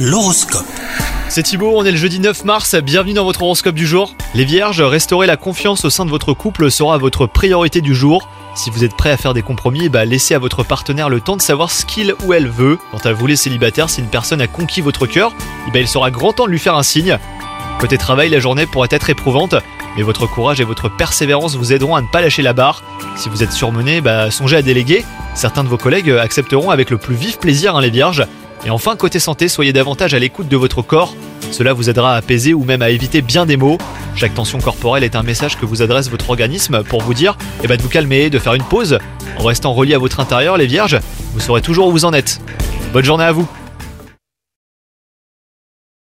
L'horoscope. C'est Thibaut, on est le jeudi 9 mars, bienvenue dans votre horoscope du jour. Les vierges, restaurer la confiance au sein de votre couple sera votre priorité du jour. Si vous êtes prêt à faire des compromis, bah laissez à votre partenaire le temps de savoir ce qu'il ou elle veut. Quant à vous les célibataires, si une personne a conquis votre cœur, bah il sera grand temps de lui faire un signe. Côté travail, la journée pourrait être éprouvante, mais votre courage et votre persévérance vous aideront à ne pas lâcher la barre. Si vous êtes surmené, bah songez à déléguer. Certains de vos collègues accepteront avec le plus vif plaisir hein, les vierges. Et enfin, côté santé, soyez davantage à l'écoute de votre corps. Cela vous aidera à apaiser ou même à éviter bien des maux. Chaque tension corporelle est un message que vous adresse votre organisme pour vous dire eh ben, de vous calmer, de faire une pause. En restant relié à votre intérieur, les vierges, vous saurez toujours où vous en êtes. Bonne journée à vous